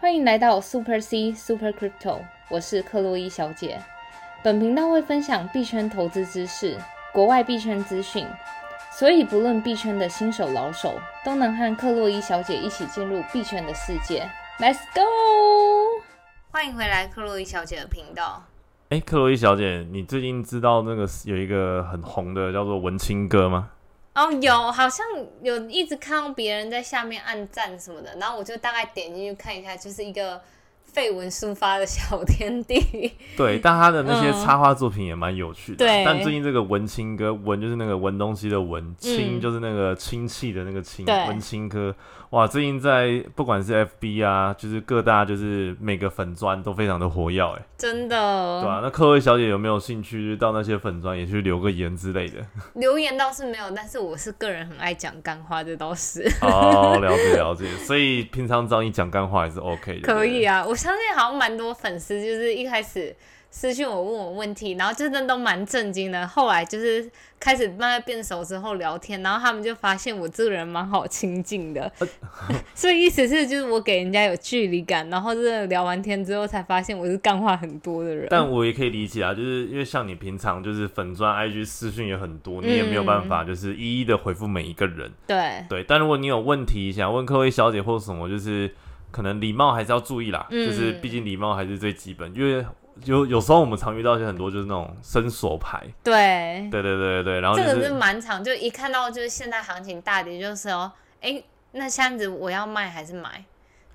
欢迎来到 Super C Super Crypto，我是克洛伊小姐。本频道会分享币圈投资知识、国外币圈资讯，所以不论币圈的新手老手，都能和克洛伊小姐一起进入币圈的世界。Let's go！欢迎回来，克洛伊小姐的频道。哎，克洛伊小姐，你最近知道那个有一个很红的叫做文青哥吗？哦，有，好像有一直看到别人在下面按赞什么的，然后我就大概点进去看一下，就是一个废文抒发的小天地。对，但他的那些插画作品也蛮有趣的。对，但最近这个文青哥，文就是那个文东西的文，青就是那个亲戚的那个亲，文青哥。哇，最近在不管是 FB 啊，就是各大就是每个粉砖都非常的活跃，哎，真的，对啊？那各位小姐有没有兴趣，到那些粉砖也去留个言之类的？留言倒是没有，但是我是个人很爱讲干话，这倒是。哦，了解了解，所以平常找你讲干话也是 OK 的。可以啊，我相信好像蛮多粉丝就是一开始。私信我问我问题，然后真的都蛮震惊的。后来就是开始慢慢变熟之后聊天，然后他们就发现我这个人蛮好亲近的。所以意思是就是我给人家有距离感，然后真的聊完天之后才发现我是干话很多的人。但我也可以理解啊，就是因为像你平常就是粉钻 IG 私讯也很多，你也没有办法就是一一的回复每一个人。对对，但如果你有问题想问各位小姐或什么，就是可能礼貌还是要注意啦，就是毕竟礼貌还是最基本，因为。有有时候我们常遇到一些很多就是那种伸手牌，对，对对对对然后这个是蛮长，就一看到就是现在行情大跌，就是哦，哎，那箱子我要卖还是买？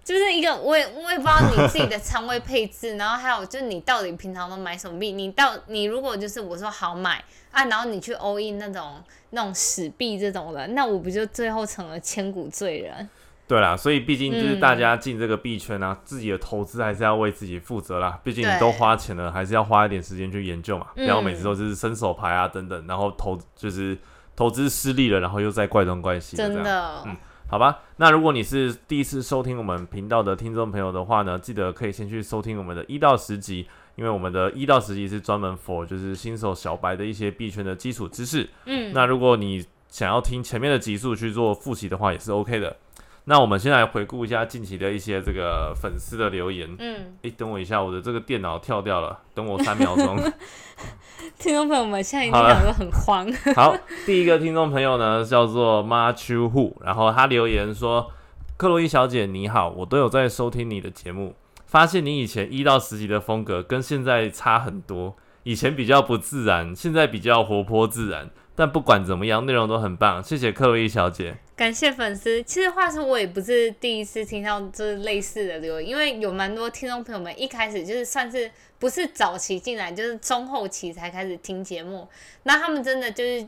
就是一个我也我也不知道你自己的仓位配置，然后还有就是你到底平常都买什么币？你到你如果就是我说好买啊，然后你去 all in 那种那种死币这种的，那我不就最后成了千古罪人？对啦，所以毕竟就是大家进这个币圈啊，自己的投资还是要为自己负责啦。毕竟你都花钱了，还是要花一点时间去研究嘛，不要每次都是伸手牌啊等等，然后投就是投资失利了，然后又再怪东怪西。真的，嗯，好吧。那如果你是第一次收听我们频道的听众朋友的话呢，记得可以先去收听我们的一到十集，因为我们的一到十集是专门 for 就是新手小白的一些币圈的基础知识。嗯，那如果你想要听前面的集数去做复习的话，也是 OK 的。那我们先来回顾一下近期的一些这个粉丝的留言。嗯，哎，等我一下，我的这个电脑跳掉了，等我三秒钟。听众朋友们，现在一定两个很慌。好，第一个听众朋友呢叫做 Ma Chu Hu，然后他留言说：“克洛伊小姐你好，我都有在收听你的节目，发现你以前一到十集的风格跟现在差很多，以前比较不自然，现在比较活泼自然。”但不管怎么样，内容都很棒，谢谢克洛伊小姐，感谢粉丝。其实话说，我也不是第一次听到这类似的留言，因为有蛮多听众朋友们一开始就是算是不是早期进来，就是中后期才开始听节目，那他们真的就是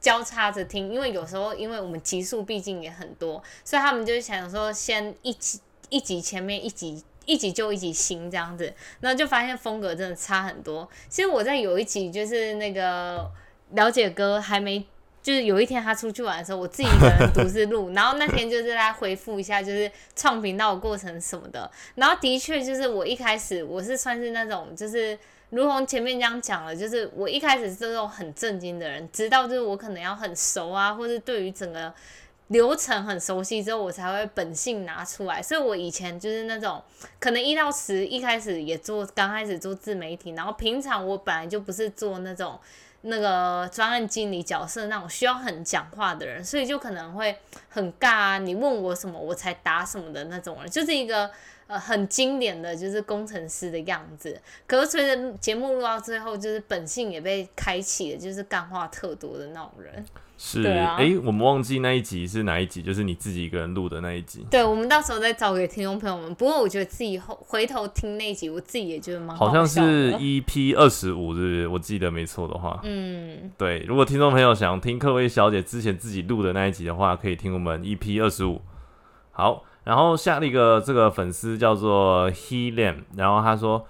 交叉着听，因为有时候因为我们集数毕竟也很多，所以他们就想说先一集一集前面一集一集就一集新这样子，然后就发现风格真的差很多。其实我在有一集就是那个。了解哥还没，就是有一天他出去玩的时候，我自己一个人独自录，然后那天就是来回复一下，就是创频道的过程什么的。然后的确就是我一开始我是算是那种，就是如同前面这样讲了，就是我一开始是那种很震惊的人，直到就是我可能要很熟啊，或是对于整个流程很熟悉之后，我才会本性拿出来。所以我以前就是那种可能一到十一开始也做，刚开始做自媒体，然后平常我本来就不是做那种。那个专案经理角色那种需要很讲话的人，所以就可能会很尬啊。你问我什么，我才答什么的那种人，就是一个呃很经典的就是工程师的样子。可是随着节目录到最后，就是本性也被开启了，就是干话特多的那种人。是，哎，我们忘记那一集是哪一集，就是你自己一个人录的那一集。对，我们到时候再找给听众朋友们。不过我觉得自己后回头听那一集，我自己也觉得蛮好像是 EP 二十五，是不是？我记得没错的话。嗯，对。如果听众朋友想听克薇小姐之前自己录的那一集的话，可以听我们 EP 二十五。好，然后下了一个这个粉丝叫做 He Lam，然后他说。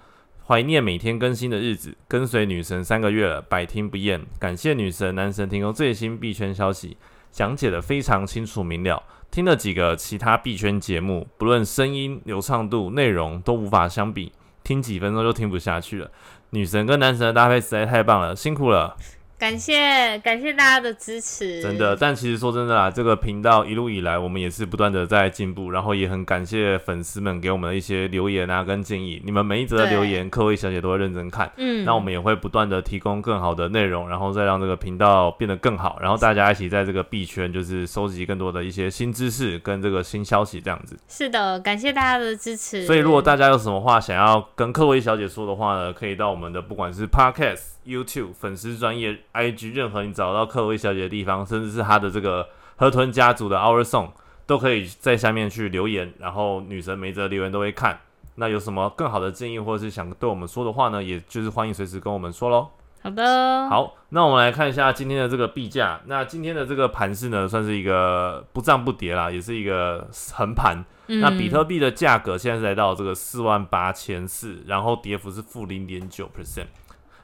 怀念每天更新的日子，跟随女神三个月了，百听不厌。感谢女神、男神提供最新币圈消息，讲解的非常清楚明了。听了几个其他币圈节目，不论声音流畅度、内容都无法相比，听几分钟就听不下去了。女神跟男神的搭配实在太棒了，辛苦了。感谢感谢大家的支持，真的。但其实说真的啦，这个频道一路以来，我们也是不断的在进步，然后也很感谢粉丝们给我们的一些留言啊跟建议。你们每一则的留言，各位小姐都会认真看，嗯，那我们也会不断的提供更好的内容，然后再让这个频道变得更好，然后大家一起在这个币圈就是收集更多的一些新知识跟这个新消息，这样子。是的，感谢大家的支持。所以如果大家有什么话想要跟克薇小姐说的话呢，可以到我们的不管是 Podcast。YouTube 粉丝专业 IG 任何你找到克薇小姐的地方，甚至是她的这个河豚家族的 Our Song，都可以在下面去留言，然后女神每则留言都会看。那有什么更好的建议，或者是想对我们说的话呢？也就是欢迎随时跟我们说喽。好的，好，那我们来看一下今天的这个币价。那今天的这个盘势呢，算是一个不涨不跌啦，也是一个横盘。那比特币的价格现在是来到这个四万八千四，然后跌幅是负零点九 percent。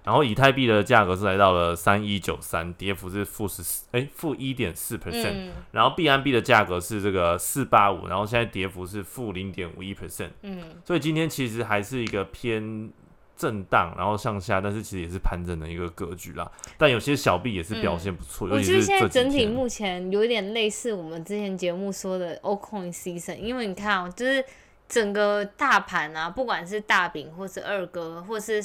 然后以太币的价格是来到了三一九三，跌幅是负十四，哎，负一点四 percent。然后币安币的价格是这个四八五，然后现在跌幅是负零点五一 percent。嗯，所以今天其实还是一个偏震荡，然后向下，但是其实也是盘整的一个格局啦。但有些小币也是表现不错。我觉得现在整体目前有点类似我们之前节目说的 o coin season，因为你看哦，就是整个大盘啊，不管是大饼或是二哥，或是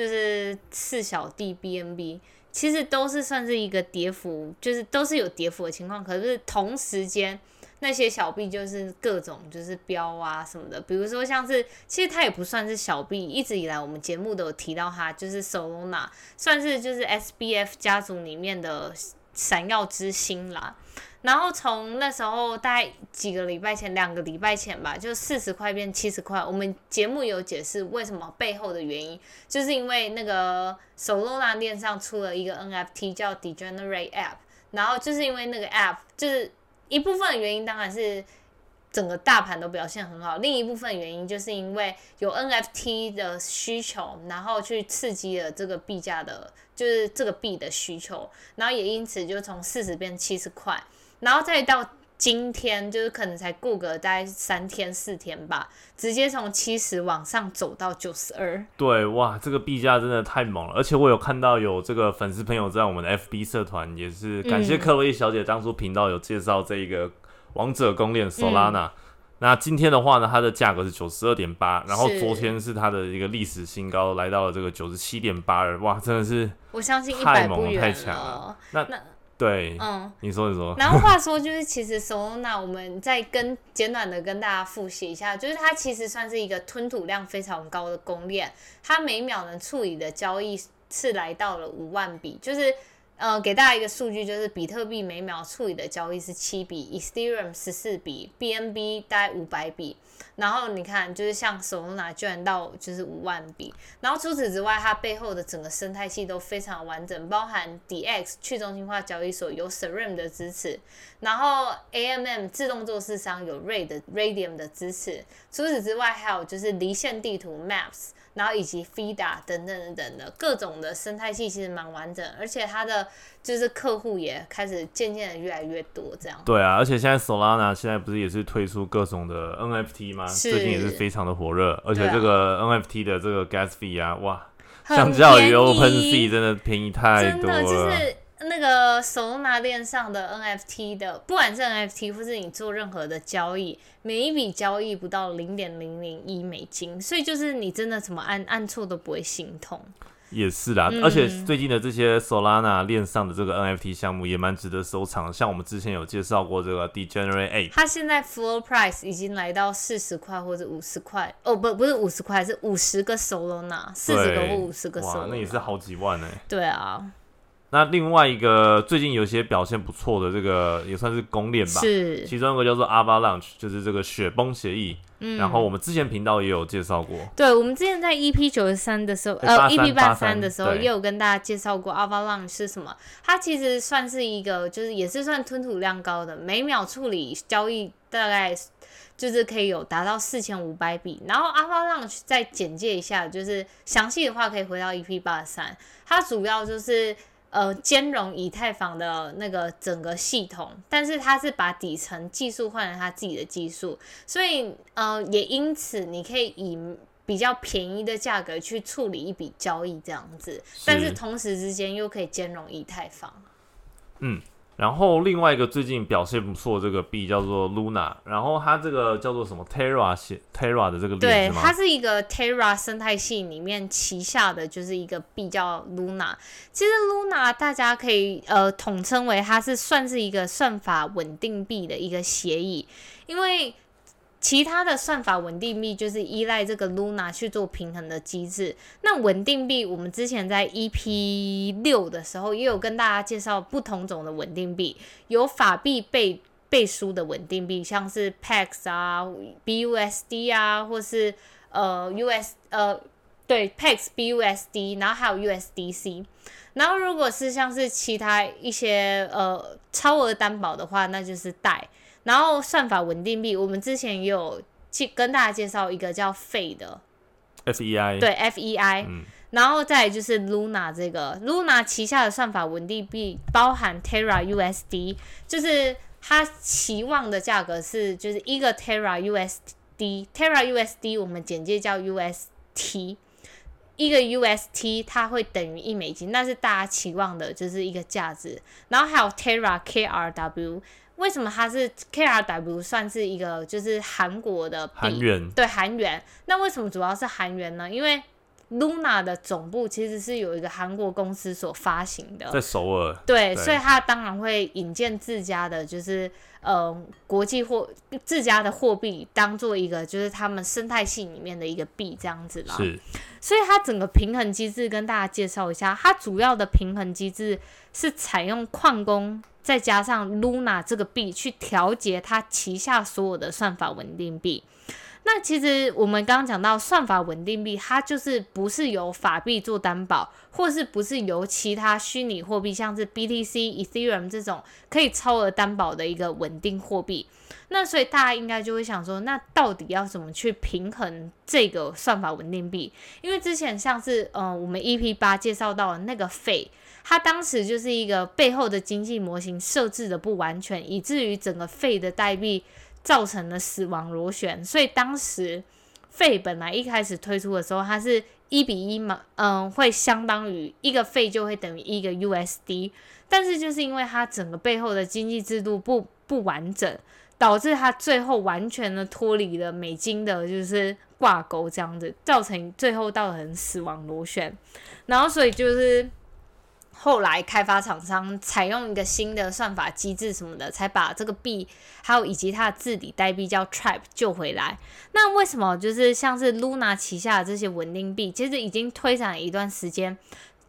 就是四小弟 BNB，其实都是算是一个跌幅，就是都是有跌幅的情况。可是同时间那些小币就是各种就是标啊什么的，比如说像是其实它也不算是小币，一直以来我们节目都有提到它，就是 Solana 算是就是 SBF 家族里面的闪耀之星啦。然后从那时候大概几个礼拜前，两个礼拜前吧，就四十块变七十块。我们节目有解释为什么背后的原因，就是因为那个 Solana 链上出了一个 NFT 叫 Degenerate App，然后就是因为那个 App，就是一部分原因当然是整个大盘都表现很好，另一部分原因就是因为有 NFT 的需求，然后去刺激了这个币价的，就是这个币的需求，然后也因此就从四十变七十块。然后再到今天，就是可能才过个大概三天四天吧，直接从七十往上走到九十二。对，哇，这个币价真的太猛了！而且我有看到有这个粉丝朋友在我们的 FB 社团，也是感谢克洛伊小姐当初频道有介绍这一个王者公链 Solana。那今天的话呢，它的价格是九十二点八，然后昨天是它的一个历史新高，来到了这个九十七点八二。哇，真的是我相信太猛太强了。那那。对，嗯，你说你说。然后话说，就是其实 Solana，我们再跟简短的跟大家复习一下，就是它其实算是一个吞吐量非常高的公链，它每秒能处理的交易是来到了五万笔，就是。呃，给大家一个数据，就是比特币每秒处理的交易是七笔，Ethereum 十四笔，BNB 大概五百笔。然后你看，就是像 Solana 居然到就是五万笔。然后除此之外，它背后的整个生态系都非常完整，包含 DX 去中心化交易所有 Serum 的支持，然后 AMM 自动做市商有 Ray 的 Radium 的支持。除此之外，还有就是离线地图 Maps。然后以及 FIDA 等等等等的各种的生态系其实蛮完整，而且它的就是客户也开始渐渐的越来越多这样。对啊，而且现在 Solana 现在不是也是推出各种的 NFT 吗？最近也是非常的火热，而且这个 NFT 的这个 Gas fee 啊，哇，相较于 OpenSea 真的便宜太多了。就是那个手拿链上的 NFT 的，不管是 NFT 或是你做任何的交易，每一笔交易不到零点零零一美金，所以就是你真的怎么按按错都不会心痛。也是啦，而且最近的这些 Solana 链上的这个 NFT 项目也蛮值得收藏，像我们之前有介绍过这个 Degenerate A，它现在 Floor Price 已经来到四十块或者五十块，哦不不是五十块，是五十个 Solana，四十个或五十个 Solana，那也是好几万哎。对啊。那另外一个最近有些表现不错的这个也算是公链吧，是其中一个叫做 Avalanche，就是这个雪崩协议。嗯，然后我们之前频道也有介绍过，对，我们之前在 EP 九十三的时候，呃，EP 八三的时候也有跟大家介绍过 Avalanche 是什么。它其实算是一个，就是也是算吞吐量高的，每秒处理交易大概就是可以有达到四千五百笔。然后 Avalanche 再简介一下，就是详细的话可以回到 EP 八三，它主要就是。呃，兼容以太坊的那个整个系统，但是它是把底层技术换成它自己的技术，所以呃，也因此你可以以比较便宜的价格去处理一笔交易这样子，但是同时之间又可以兼容以太坊。嗯。然后另外一个最近表现不错这个币叫做 Luna，然后它这个叫做什么 Terra 系 Terra 的这个对，它是一个 Terra 生态系里面旗下的就是一个币叫 Luna。其实 Luna 大家可以呃统称为它是算是一个算法稳定币的一个协议，因为。其他的算法稳定币就是依赖这个 Luna 去做平衡的机制。那稳定币，我们之前在 EP 六的时候也有跟大家介绍不同种的稳定币，有法币背背书的稳定币，像是 Pax 啊、BUSD 啊，或是呃 US 呃对 Pax BUSD，然后还有 USDC。然后如果是像是其他一些呃超额担保的话，那就是贷。然后算法稳定币，我们之前也有去跟大家介绍一个叫 Fe 的，FEI 对 FEI，然后再就是 Luna 这个 Luna 旗下的算法稳定币包含 Terra USD，就是它期望的价格是就是一个 Terra USD，Terra USD 我们简介叫 UST，一个 UST 它会等于一美金，那是大家期望的就是一个价值，然后还有 Terra KRW。为什么它是 KRW 算是一个就是韩国的韩元？对韩元。那为什么主要是韩元呢？因为 Luna 的总部其实是有一个韩国公司所发行的，在首尔。对，所以它当然会引荐自家的，就是呃国际货自家的货币当做一个就是他们生态系里面的一个币这样子啦。是。所以它整个平衡机制跟大家介绍一下，它主要的平衡机制是采用矿工。再加上 Luna 这个币去调节它旗下所有的算法稳定币。那其实我们刚刚讲到算法稳定币，它就是不是由法币做担保，或是不是由其他虚拟货币，像是 BTC、Ethereum 这种可以超额担保的一个稳定货币。那所以大家应该就会想说，那到底要怎么去平衡这个算法稳定币？因为之前像是呃我们 EP 八介绍到的那个费。它当时就是一个背后的经济模型设置的不完全，以至于整个费的代币造成了死亡螺旋。所以当时费本来一开始推出的时候，它是一比一嘛，嗯，会相当于一个费就会等于一个 USD。但是就是因为它整个背后的经济制度不不完整，导致它最后完全的脱离了美金的，就是挂钩这样子，造成最后造成死亡螺旋。然后所以就是。后来开发厂商采用一个新的算法机制什么的，才把这个币还有以及它的治理代币叫 Trap 救回来。那为什么就是像是 Luna 旗下的这些稳定币，其实已经推展了一段时间，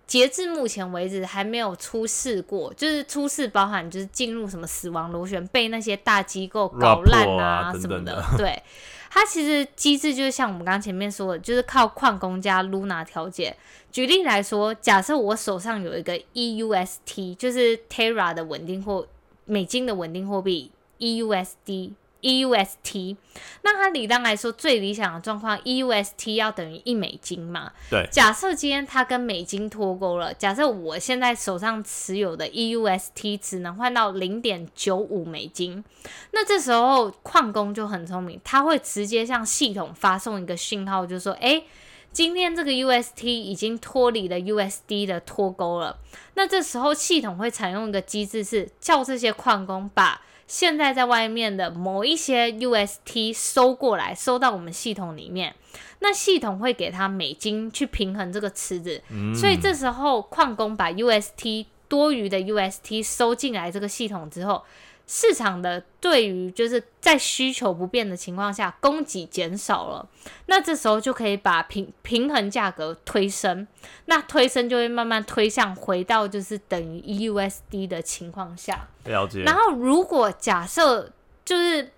截至目前为止还没有出事过，就是出事包含就是进入什么死亡螺旋，被那些大机构搞烂啊什么的，对。它其实机制就是像我们刚前面说的，就是靠矿工加 Luna 调节。举例来说，假设我手上有一个 EUST，就是 Terra 的稳定货，美金的稳定货币 EUSD。EUST，那它理当来说最理想的状况，EUST 要等于一美金嘛？对。假设今天它跟美金脱钩了，假设我现在手上持有的 EUST 只能换到零点九五美金，那这时候矿工就很聪明，他会直接向系统发送一个讯号，就说：哎，今天这个 UST 已经脱离了 USD 的脱钩了。那这时候系统会采用一个机制，是叫这些矿工把现在在外面的某一些 UST 收过来，收到我们系统里面，那系统会给他美金去平衡这个池子，所以这时候矿工把 UST 多余的 UST 收进来这个系统之后。市场的对于就是在需求不变的情况下，供给减少了，那这时候就可以把平平衡价格推升，那推升就会慢慢推向回到就是等于 EUSD 的情况下。了解。然后如果假设就是，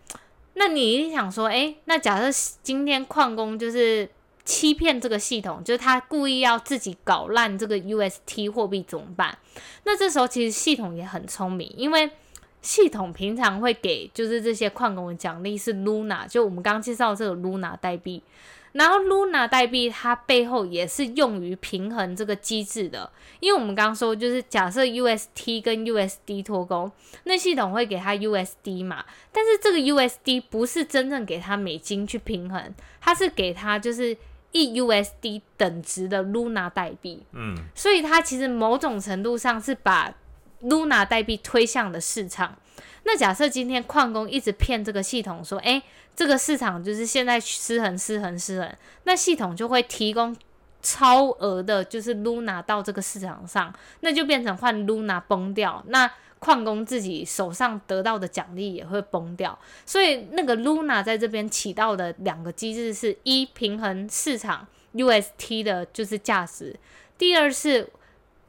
那你一定想说，哎，那假设今天矿工就是欺骗这个系统，就是他故意要自己搞烂这个 UST 货币怎么办？那这时候其实系统也很聪明，因为。系统平常会给就是这些矿工的奖励是 Luna，就我们刚刚介绍这个 Luna 代币，然后 Luna 代币它背后也是用于平衡这个机制的，因为我们刚刚说就是假设 UST 跟 USD 脱钩，那系统会给它 USD 嘛，但是这个 USD 不是真正给它美金去平衡，它是给它就是一 USD 等值的 Luna 代币。嗯，所以它其实某种程度上是把 Luna 代币推向的市场。那假设今天矿工一直骗这个系统说，诶，这个市场就是现在失衡、失衡、失衡，那系统就会提供超额的，就是 Luna 到这个市场上，那就变成换 Luna 崩掉，那矿工自己手上得到的奖励也会崩掉。所以那个 Luna 在这边起到的两个机制是一平衡市场 UST 的就是价值，第二是。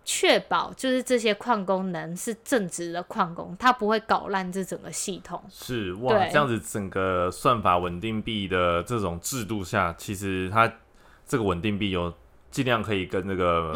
确保就是这些矿工能是正直的矿工，他不会搞烂这整个系统。是哇，这样子整个算法稳定币的这种制度下，其实它这个稳定币有尽量可以跟这个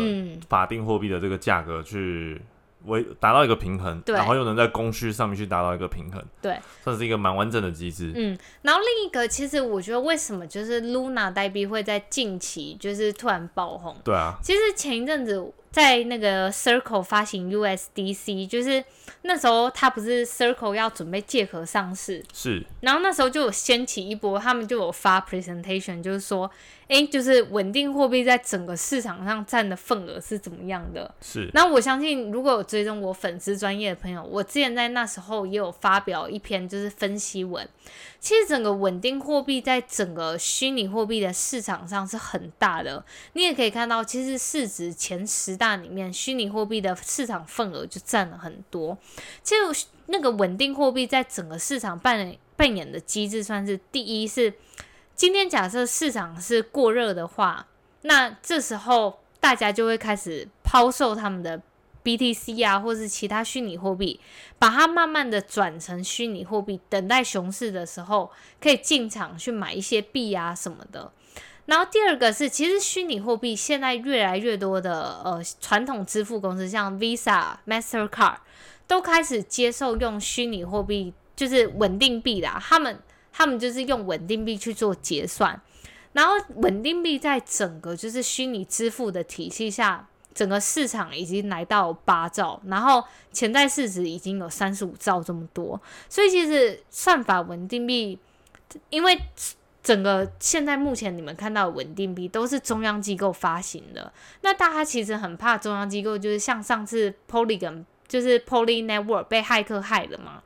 法定货币的这个价格去。为达到一个平衡，然后又能在供需上面去达到一个平衡，对，算是一个蛮完整的机制。嗯，然后另一个，其实我觉得为什么就是 Luna 代币会在近期就是突然爆红？对啊，其实前一阵子在那个 Circle 发行 USDC，就是那时候他不是 Circle 要准备借壳上市，是，然后那时候就有掀起一波，他们就有发 presentation，就是说。哎，就是稳定货币在整个市场上占的份额是怎么样的？是。那我相信，如果有追踪我粉丝专业的朋友，我之前在那时候也有发表一篇就是分析文。其实整个稳定货币在整个虚拟货币的市场上是很大的。你也可以看到，其实市值前十大里面，虚拟货币的市场份额就占了很多。其实那个稳定货币在整个市场扮扮演的机制，算是第一是。今天假设市场是过热的话，那这时候大家就会开始抛售他们的 BTC 啊，或是其他虚拟货币，把它慢慢的转成虚拟货币，等待熊市的时候可以进场去买一些币啊什么的。然后第二个是，其实虚拟货币现在越来越多的呃传统支付公司，像 Visa、Mastercard 都开始接受用虚拟货币，就是稳定币啦，他们。他们就是用稳定币去做结算，然后稳定币在整个就是虚拟支付的体系下，整个市场已经来到八兆，然后潜在市值已经有三十五兆这么多。所以其实算法稳定币，因为整个现在目前你们看到的稳定币都是中央机构发行的，那大家其实很怕中央机构，就是像上次 Polygon 就是 Poly Network 被骇客害了嘛。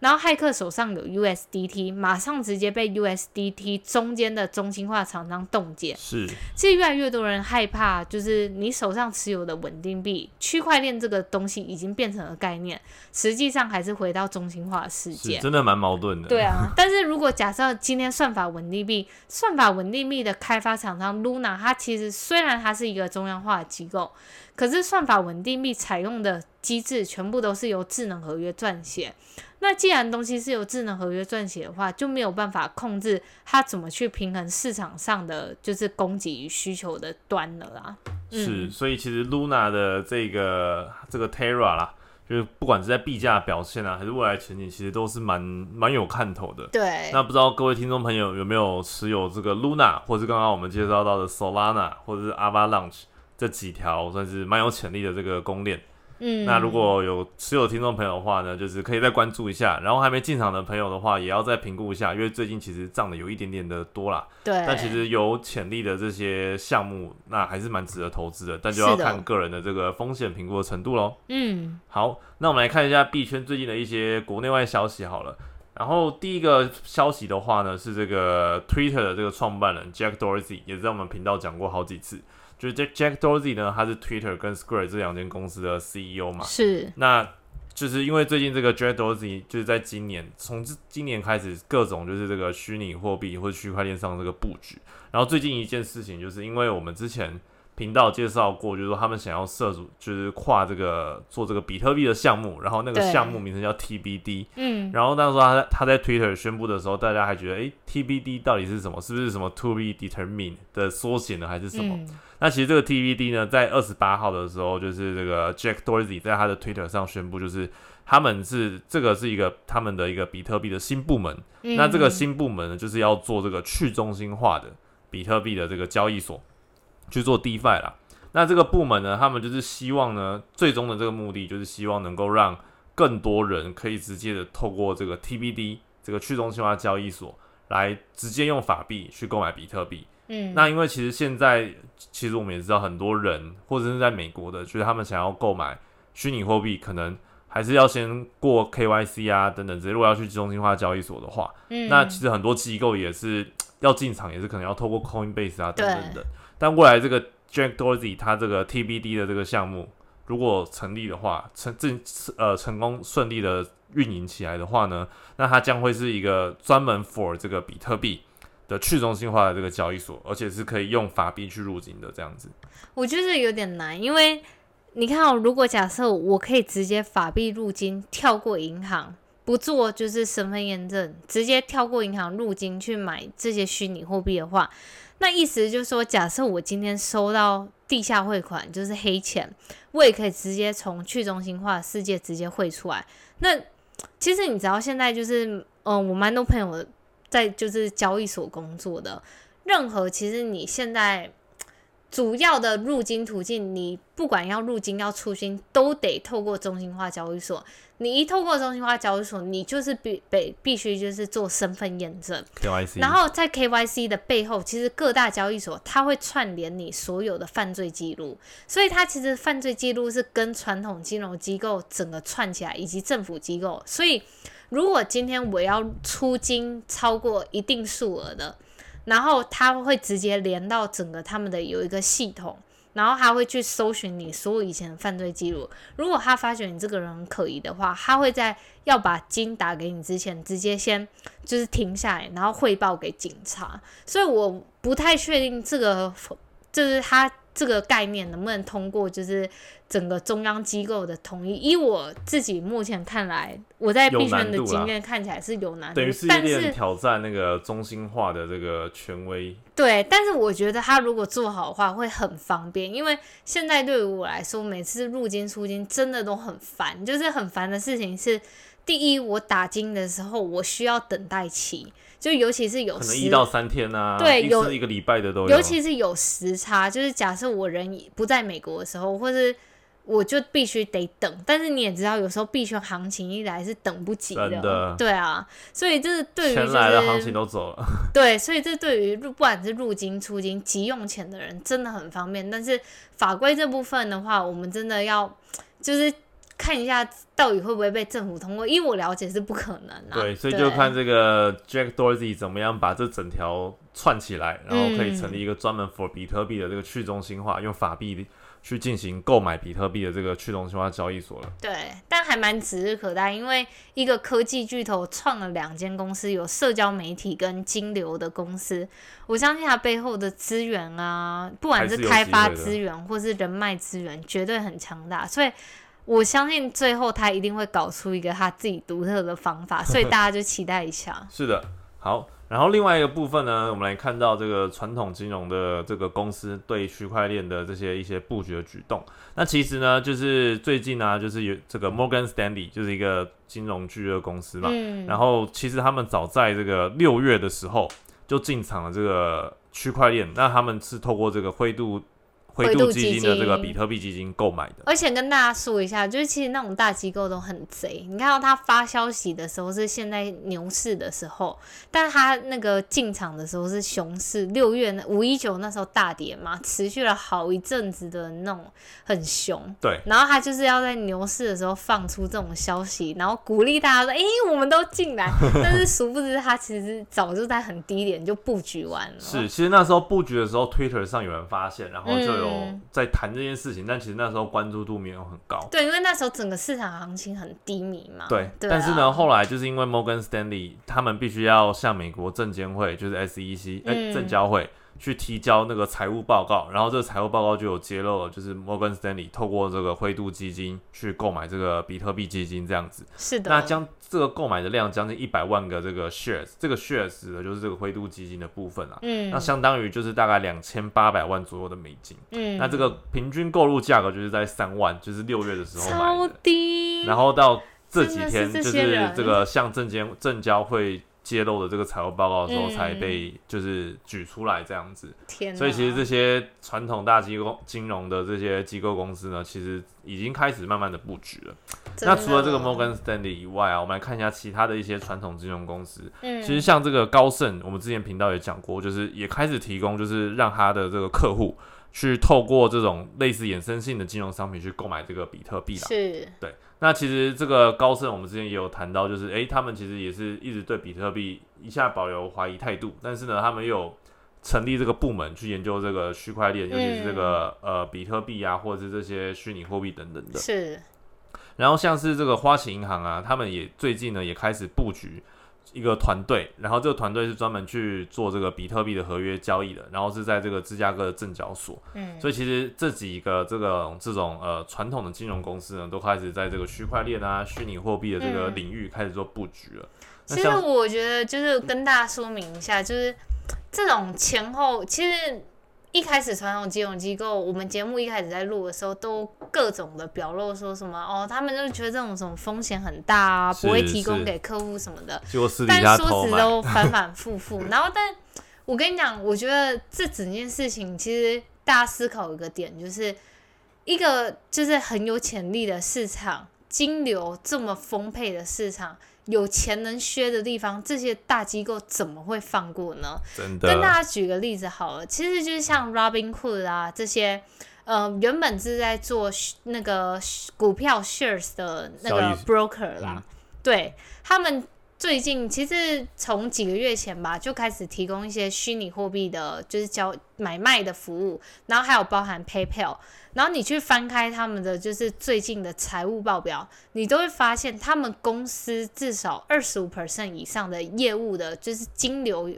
然后骇客手上有 USDT，马上直接被 USDT 中间的中心化厂商冻结。是，其实越来越多人害怕，就是你手上持有的稳定币，区块链这个东西已经变成了概念，实际上还是回到中心化的世界。真的蛮矛盾的。对啊，但是如果假设今天算法稳定币，算法稳定币的开发厂商 Luna，它其实虽然它是一个中央化的机构，可是算法稳定币采用的机制全部都是由智能合约撰写。那既然东西是由智能合约撰写的话，就没有办法控制它怎么去平衡市场上的就是供给与需求的端了啦。是，所以其实 Luna 的这个这个 Terra 啦，就是不管是在币价表现啊，还是未来前景，其实都是蛮蛮有看头的。对。那不知道各位听众朋友有没有持有这个 Luna，或是刚刚我们介绍到的 Solana，或者是 Avalanche 这几条算是蛮有潜力的这个公链？嗯，那如果有持有听众朋友的话呢，就是可以再关注一下，然后还没进场的朋友的话，也要再评估一下，因为最近其实涨的有一点点的多啦。对。但其实有潜力的这些项目，那还是蛮值得投资的，但就要看个人的这个风险评估的程度喽。嗯。好，那我们来看一下币圈最近的一些国内外消息好了。然后第一个消息的话呢，是这个 Twitter 的这个创办人 Jack Dorsey，也在我们频道讲过好几次。就是 Jack Jack Dorsey 呢，他是 Twitter 跟 Square 这两间公司的 CEO 嘛。是。那就是因为最近这个 Jack Dorsey 就是在今年从今年开始各种就是这个虚拟货币或者区块链上这个布局。然后最近一件事情就是因为我们之前频道介绍过，就是说他们想要涉足就是跨这个做这个比特币的项目，然后那个项目名称叫 TBD。嗯。然后那时候他在他在 Twitter 宣布的时候，大家还觉得哎 TBD 到底是什么？是不是什么 To Be Determined 的缩写呢？还是什么？那其实这个 TBD 呢，在二十八号的时候，就是这个 Jack Dorsey 在他的 Twitter 上宣布，就是他们是这个是一个他们的一个比特币的新部门。那这个新部门呢，就是要做这个去中心化的比特币的这个交易所，去做 DeFi 啦。那这个部门呢，他们就是希望呢，最终的这个目的就是希望能够让更多人可以直接的透过这个 TBD 这个去中心化交易所，来直接用法币去购买比特币。嗯，那因为其实现在其实我们也知道很多人或者是在美国的，就是他们想要购买虚拟货币，可能还是要先过 KYC 啊等等。这些。如果要去中心化交易所的话，嗯，那其实很多机构也是要进场，也是可能要透过 Coinbase 啊等等的。但未来这个 Jack Dorsey 他这个 TBD 的这个项目如果成立的话，成正呃成功顺利的运营起来的话呢，那它将会是一个专门 for 这个比特币。的去中心化的这个交易所，而且是可以用法币去入金的这样子。我觉得有点难，因为你看哦，如果假设我可以直接法币入金，跳过银行，不做就是身份验证，直接跳过银行入金去买这些虚拟货币的话，那意思就是说，假设我今天收到地下汇款，就是黑钱，我也可以直接从去中心化世界直接汇出来。那其实你知道，现在就是，嗯，我蛮多朋友。在就是交易所工作的，任何其实你现在主要的入金途径，你不管要入金要出金，都得透过中心化交易所。你一透过中心化交易所，你就是必必必须就是做身份验证，KYC。然后在 KYC 的背后，其实各大交易所它会串联你所有的犯罪记录，所以它其实犯罪记录是跟传统金融机构整个串起来，以及政府机构，所以。如果今天我要出金超过一定数额的，然后他会直接连到整个他们的有一个系统，然后他会去搜寻你所有以前的犯罪记录。如果他发觉你这个人可疑的话，他会在要把金打给你之前，直接先就是停下来，然后汇报给警察。所以我不太确定这个就是他。这个概念能不能通过就是整个中央机构的同意？以我自己目前看来，我在币圈的经验看起来是有难度，但是挑战那个中心化的这个权威。对，但是我觉得他如果做好的话会很方便，因为现在对于我来说，每次入金出金真的都很烦，就是很烦的事情是，第一我打金的时候我需要等待期。就尤其是有可能一到三天啊，对，有一个礼拜的都有。尤其是有时差，就是假设我人不在美国的时候，或是我就必须得等。但是你也知道，有时候币圈行情一来是等不及的，对啊。所以这是对于钱来的行情都走了。对，所以这对于入不管是入金出金急用钱的人真的很方便。但是法规这部分的话，我们真的要就是。看一下到底会不会被政府通过？因为我了解是不可能啊。对，所以就看这个 Jack Dorsey 怎么样把这整条串起来，然后可以成立一个专门 for 比特币的这个去中心化，用法币去进行购买比特币的这个去中心化交易所了。对，但还蛮指日可待，因为一个科技巨头创了两间公司，有社交媒体跟金流的公司，我相信它背后的资源啊，不管是开发资源或是人脉资源，绝对很强大，所以。我相信最后他一定会搞出一个他自己独特的方法，所以大家就期待一下。是的，好。然后另外一个部分呢，我们来看到这个传统金融的这个公司对区块链的这些一些布局的举动。那其实呢，就是最近呢，就是有这个 Morgan Stanley，就是一个金融巨鳄公司嘛。嗯。然后其实他们早在这个六月的时候就进场了这个区块链，那他们是透过这个灰度。灰度基金的这个比特币基金购买的，而且跟大家说一下，就是其实那种大机构都很贼。你看到他发消息的时候是现在牛市的时候，但他那个进场的时候是熊市，六月五一九那时候大跌嘛，持续了好一阵子的那种很熊。对，然后他就是要在牛市的时候放出这种消息，然后鼓励大家说：“哎，我们都进来。”但是殊不知他其实早就在很低点就布局完了。是，其实那时候布局的时候，Twitter 上有人发现，然后就有。在谈这件事情，但其实那时候关注度没有很高。对，因为那时候整个市场行情很低迷嘛。对，但是呢，后来就是因为 Morgan Stanley 他们必须要向美国证监会，就是 SEC 哎证交会去提交那个财务报告，然后这个财务报告就有揭露了，就是 Morgan Stanley 透过这个灰度基金去购买这个比特币基金这样子。是的。那将这个购买的量将近一百万个这个 shares，这个 shares 的就是这个灰度基金的部分啊。嗯。那相当于就是大概两千八百万左右的美金。嗯。那这个平均购入价格就是在三万，就是六月的时候买的。低。然后到这几天，就是这个向证监证交会揭露的这个财务报告的时候，才被就是举出来这样子。天。所以其实这些传统大机构金融的这些机构公司呢，其实已经开始慢慢的布局了。那除了这个 Morgan Stanley 以外啊，我们来看一下其他的一些传统金融公司。嗯，其实像这个高盛，我们之前频道也讲过，就是也开始提供，就是让他的这个客户去透过这种类似衍生性的金融商品去购买这个比特币啦。是，对。那其实这个高盛，我们之前也有谈到，就是诶，他们其实也是一直对比特币一下保留怀疑态度，但是呢，他们有成立这个部门去研究这个区块链，尤其是这个呃比特币啊，或者是这些虚拟货币等等的。是。然后像是这个花旗银行啊，他们也最近呢也开始布局一个团队，然后这个团队是专门去做这个比特币的合约交易的，然后是在这个芝加哥的证交所。嗯。所以其实这几个这个这种呃传统的金融公司呢，都开始在这个区块链啊、虚拟货币的这个领域开始做布局了。其实我觉得就是跟大家说明一下，就是这种前后其实。一开始传统金融机构，我们节目一开始在录的时候，都各种的表露说什么哦，他们就觉得这种什么风险很大啊，不会提供给客户什么的。但说辞都反反复复。然后，但我跟你讲，我觉得这整件事情其实大家思考一个点，就是一个就是很有潜力的市场，金流这么丰沛的市场。有钱能削的地方，这些大机构怎么会放过呢？真的，跟大家举个例子好了，其实就是像 Robinhood 啊这些，呃，原本是在做那个股票 shares 的那个 broker 啦，对他们。最近其实从几个月前吧，就开始提供一些虚拟货币的，就是交买卖的服务，然后还有包含 PayPal，然后你去翻开他们的就是最近的财务报表，你都会发现他们公司至少二十五 percent 以上的业务的，就是金流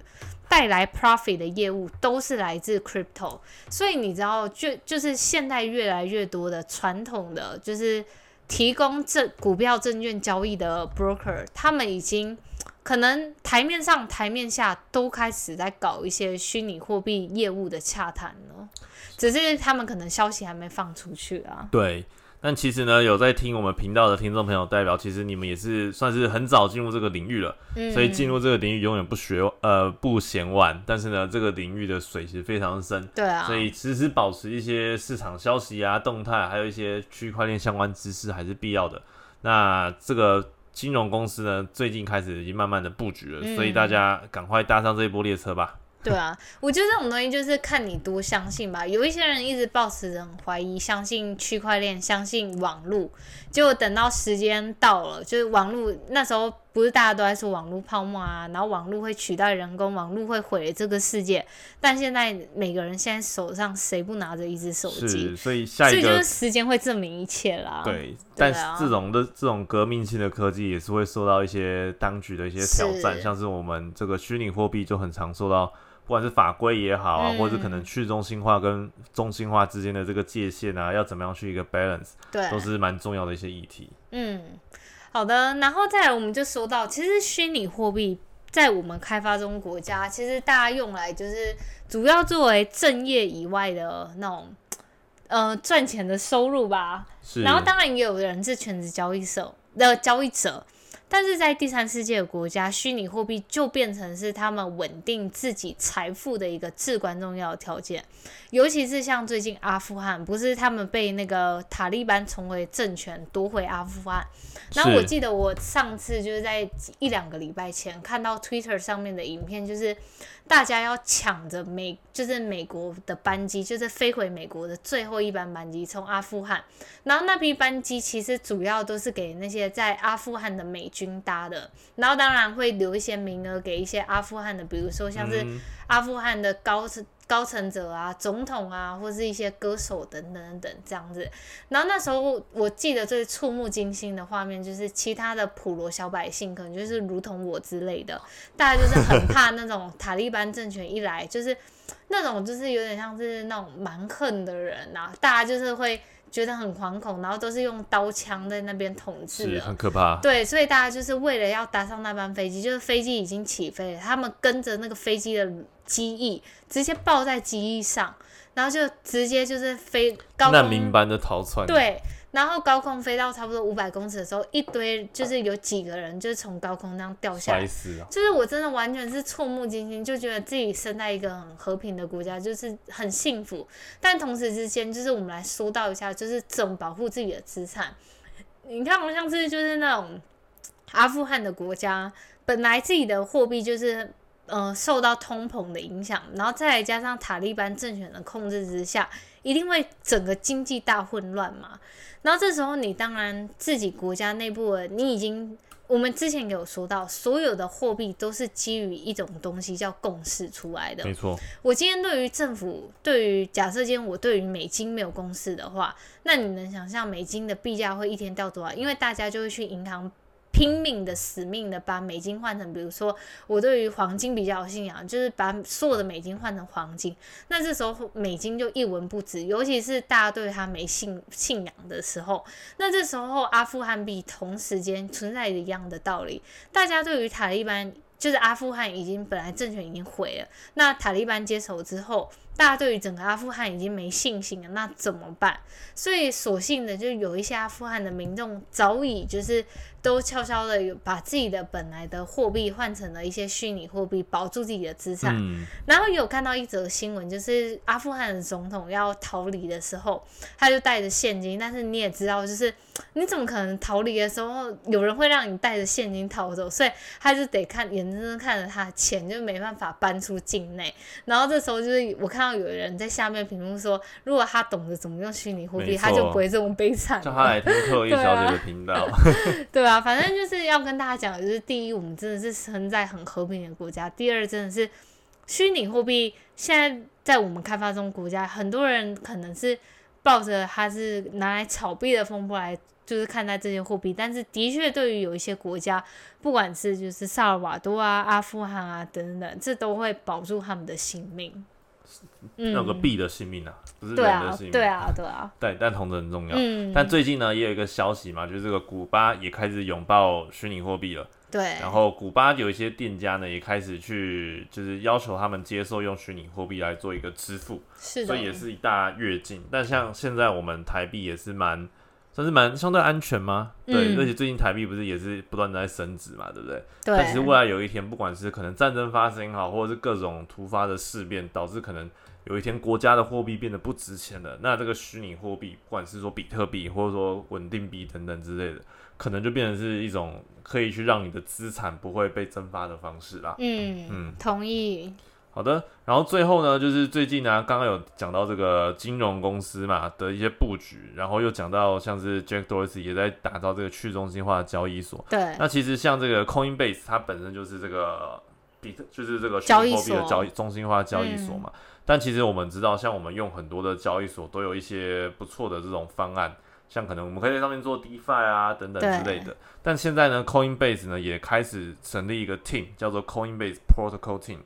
带来 profit 的业务都是来自 crypto，所以你知道，就就是现在越来越多的传统的就是。提供这股票证券交易的 broker，他们已经 可能台面上、台面下都开始在搞一些虚拟货币业务的洽谈了，只是他们可能消息还没放出去啊。对。但其实呢，有在听我们频道的听众朋友代表，其实你们也是算是很早进入这个领域了，所以进入这个领域永远不学呃不嫌晚。但是呢，这个领域的水其实非常深，对啊，所以时时保持一些市场消息啊、动态，还有一些区块链相关知识还是必要的。那这个金融公司呢，最近开始已经慢慢的布局了，所以大家赶快搭上这一波列车吧。对啊，我觉得这种东西就是看你多相信吧。有一些人一直抱持着怀疑，相信区块链，相信网络，结果等到时间到了，就是网络那时候不是大家都在说网络泡沫啊，然后网络会取代人工，网络会毁这个世界。但现在每个人现在手上谁不拿着一只手机？所以下一个，所以就是时间会证明一切啦。对，但是这种的这种革命性的科技也是会受到一些当局的一些挑战，像是我们这个虚拟货币就很常受到。不管是法规也好啊，或者是可能去中心化跟中心化之间的这个界限啊，要怎么样去一个 balance，对，都是蛮重要的一些议题。嗯，好的，然后再来我们就说到，其实虚拟货币在我们开发中国家，其实大家用来就是主要作为正业以外的那种呃赚钱的收入吧。是。然后当然也有人是全职交易手的交易者。但是在第三世界的国家，虚拟货币就变成是他们稳定自己财富的一个至关重要的条件。尤其是像最近阿富汗，不是他们被那个塔利班重回政权夺回阿富汗。那我记得我上次就是在一两个礼拜前看到 Twitter 上面的影片，就是大家要抢着美，就是美国的班机，就是飞回美国的最后一班班机从阿富汗。然后那批班机其实主要都是给那些在阿富汗的美军搭的，然后当然会留一些名额给一些阿富汗的，比如说像是阿富汗的高层。高层者啊，总统啊，或是一些歌手等等等等这样子。然后那时候我记得最触目惊心的画面，就是其他的普罗小百姓，可能就是如同我之类的，大家就是很怕那种塔利班政权一来，就是那种就是有点像是那种蛮横的人呐，大家就是会。觉得很惶恐，然后都是用刀枪在那边统治，是很可怕。对，所以大家就是为了要搭上那班飞机，就是飞机已经起飞了，他们跟着那个飞机的机翼，直接抱在机翼上，然后就直接就是飞高难民般的逃窜。对。然后高空飞到差不多五百公尺的时候，一堆就是有几个人就是从高空那样掉下来，就是我真的完全是触目惊心，就觉得自己生在一个很和平的国家，就是很幸福。但同时之间，就是我们来说到一下，就是怎么保护自己的资产。你看，我像是就是那种阿富汗的国家，本来自己的货币就是呃受到通膨的影响，然后再加上塔利班政权的控制之下，一定会整个经济大混乱嘛。然后这时候你当然自己国家内部你已经。我们之前有说到，所有的货币都是基于一种东西叫共识出来的。没错。我今天对于政府，对于假设今天我对于美金没有共识的话，那你能想象美金的币价会一天掉多少？因为大家就会去银行。拼命的、死命的把美金换成，比如说我对于黄金比较有信仰，就是把所有的美金换成黄金。那这时候美金就一文不值，尤其是大家对它没信信仰的时候。那这时候阿富汗币同时间存在一样的道理，大家对于塔利班，就是阿富汗已经本来政权已经毁了，那塔利班接手之后。大家对于整个阿富汗已经没信心了，那怎么办？所以索性的就有一些阿富汗的民众早已就是都悄悄的有把自己的本来的货币换成了一些虚拟货币，保住自己的资产。然后有看到一则新闻，就是阿富汗的总统要逃离的时候，他就带着现金。但是你也知道，就是你怎么可能逃离的时候有人会让你带着现金逃走？所以他就得看眼睁睁看着他钱就没办法搬出境内。然后这时候就是我看。有人在下面评论说，如果他懂得怎么用虚拟货币，他就不会这么悲惨。叫他来听特 一小姐的频道。对啊，反正就是要跟大家讲，就是第一，我们真的是生在很和平的国家；第二，真的是虚拟货币现在在我们开发中国家，很多人可能是抱着它是拿来炒币的风波来，就是看待这些货币。但是的确，对于有一些国家，不管是就是萨尔瓦多啊、阿富汗啊等等，这都会保住他们的性命。那个币的性命啊，不是人的性命。对啊，对啊，对，但同时很重要。但最近呢，也有一个消息嘛，就是这个古巴也开始拥抱虚拟货币了。对。然后古巴有一些店家呢，也开始去，就是要求他们接受用虚拟货币来做一个支付。是所以也是一大跃进。但像现在我们台币也是蛮。算是蛮相对安全吗？对，而且最近台币不是也是不断的在升值嘛，对不对？对。但其实未来有一天，不管是可能战争发生也好，或者是各种突发的事变，导致可能有一天国家的货币变得不值钱了，那这个虚拟货币，不管是说比特币或者说稳定币等等之类的，可能就变成是一种可以去让你的资产不会被蒸发的方式啦。嗯嗯，同意。好的，然后最后呢，就是最近呢，刚刚有讲到这个金融公司嘛的一些布局，然后又讲到像是 Jack Dorsey 也在打造这个去中心化的交易所。对。那其实像这个 Coinbase，它本身就是这个比特，就是这个虚拟货币的交易中心化交易所嘛。但其实我们知道，像我们用很多的交易所都有一些不错的这种方案，像可能我们可以在上面做 DeFi 啊等等之类的。但现在呢，Coinbase 呢也开始成立一个 team，叫做 Coinbase Protocol Team。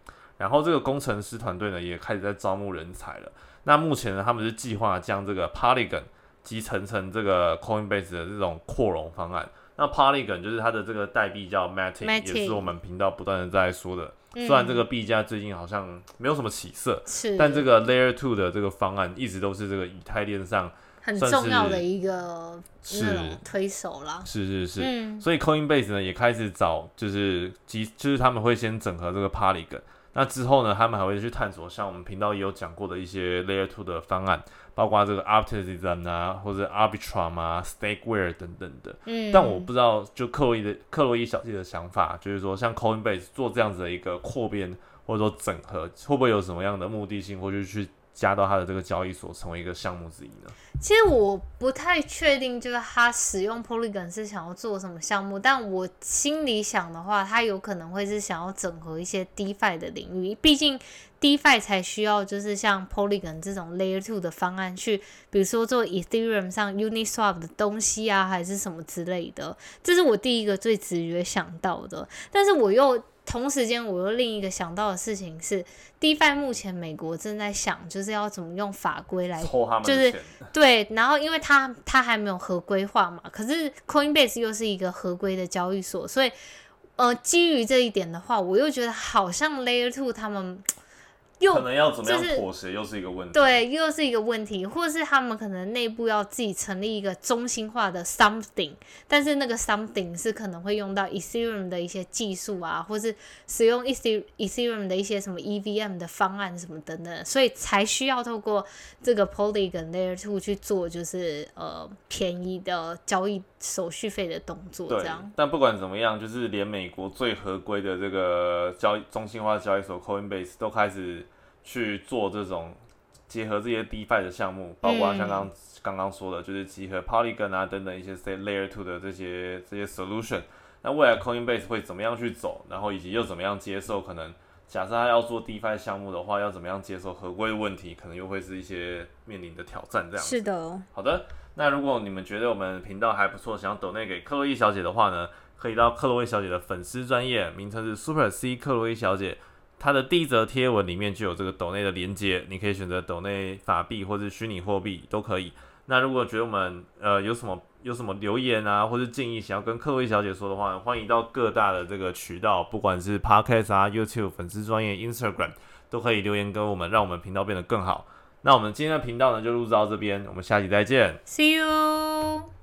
然后这个工程师团队呢也开始在招募人才了。那目前呢，他们是计划将这个 Polygon 集成成这个 Coinbase 的这种扩容方案。那 Polygon 就是它的这个代币叫 Matic，也是我们频道不断的在说的。虽然这个币价最近好像没有什么起色，是，但这个 Layer Two 的这个方案一直都是这个以太链上很重要的一个是推手啦。是是是，所以 Coinbase 呢也开始找，就是集，就是他们会先整合这个 Polygon。那之后呢，他们还会去探索像我们频道也有讲过的一些 Layer Two 的方案，包括这个 Optimism 啊，或者 Arbitrum 啊，Stakeware 等等的。嗯。但我不知道，就克洛伊的克洛伊小姐的想法，就是说像 Coinbase 做这样子的一个扩编或者说整合，会不会有什么样的目的性，或者去？加到他的这个交易所成为一个项目之一呢？其实我不太确定，就是他使用 Polygon 是想要做什么项目，但我心里想的话，他有可能会是想要整合一些 DeFi 的领域，毕竟 DeFi 才需要就是像 Polygon 这种 Layer Two 的方案去，比如说做 Ethereum 上 Uniswap 的东西啊，还是什么之类的。这是我第一个最直觉想到的，但是我又。同时间，我又另一个想到的事情是，DeFi 目前美国正在想，就是要怎么用法规来，就是 对，然后因为它它还没有合规化嘛，可是 Coinbase 又是一个合规的交易所，所以呃，基于这一点的话，我又觉得好像 Layer Two 他们。可能要怎么样妥协，又是一个问题。对，又是一个问题，或者是他们可能内部要自己成立一个中心化的 something，但是那个 something 是可能会用到 Ethereum 的一些技术啊，或是使用 Ethereum 的一些什么 EVM 的方案什么等等，所以才需要透过这个 Polygon Layer Two 去做，就是呃便宜的交易手续费的动作，这样。但不管怎么样，就是连美国最合规的这个交易中心化交易所 Coinbase 都开始去做这种结合这些 DeFi 的项目，包括像刚刚刚说的，就是集合 Polygon 啊等等一些 Layer Two 的这些这些 solution。那未来 Coinbase 会怎么样去走？然后以及又怎么样接受？可能假设他要做 DeFi 项目的话，要怎么样接受合规问题？可能又会是一些面临的挑战。这样是的。好的。那如果你们觉得我们频道还不错，想要抖内给克洛伊小姐的话呢，可以到克洛伊小姐的粉丝专业，名称是 Super C 克洛伊小姐，她的第一则贴文里面就有这个抖内的连接，你可以选择抖内法币或者虚拟货币都可以。那如果觉得我们呃有什么有什么留言啊，或者建议想要跟克洛伊小姐说的话，欢迎到各大的这个渠道，不管是 Podcast 啊、YouTube 粉丝专业、Instagram 都可以留言跟我们，让我们频道变得更好。那我们今天的频道呢，就录制到这边，我们下期再见，See you。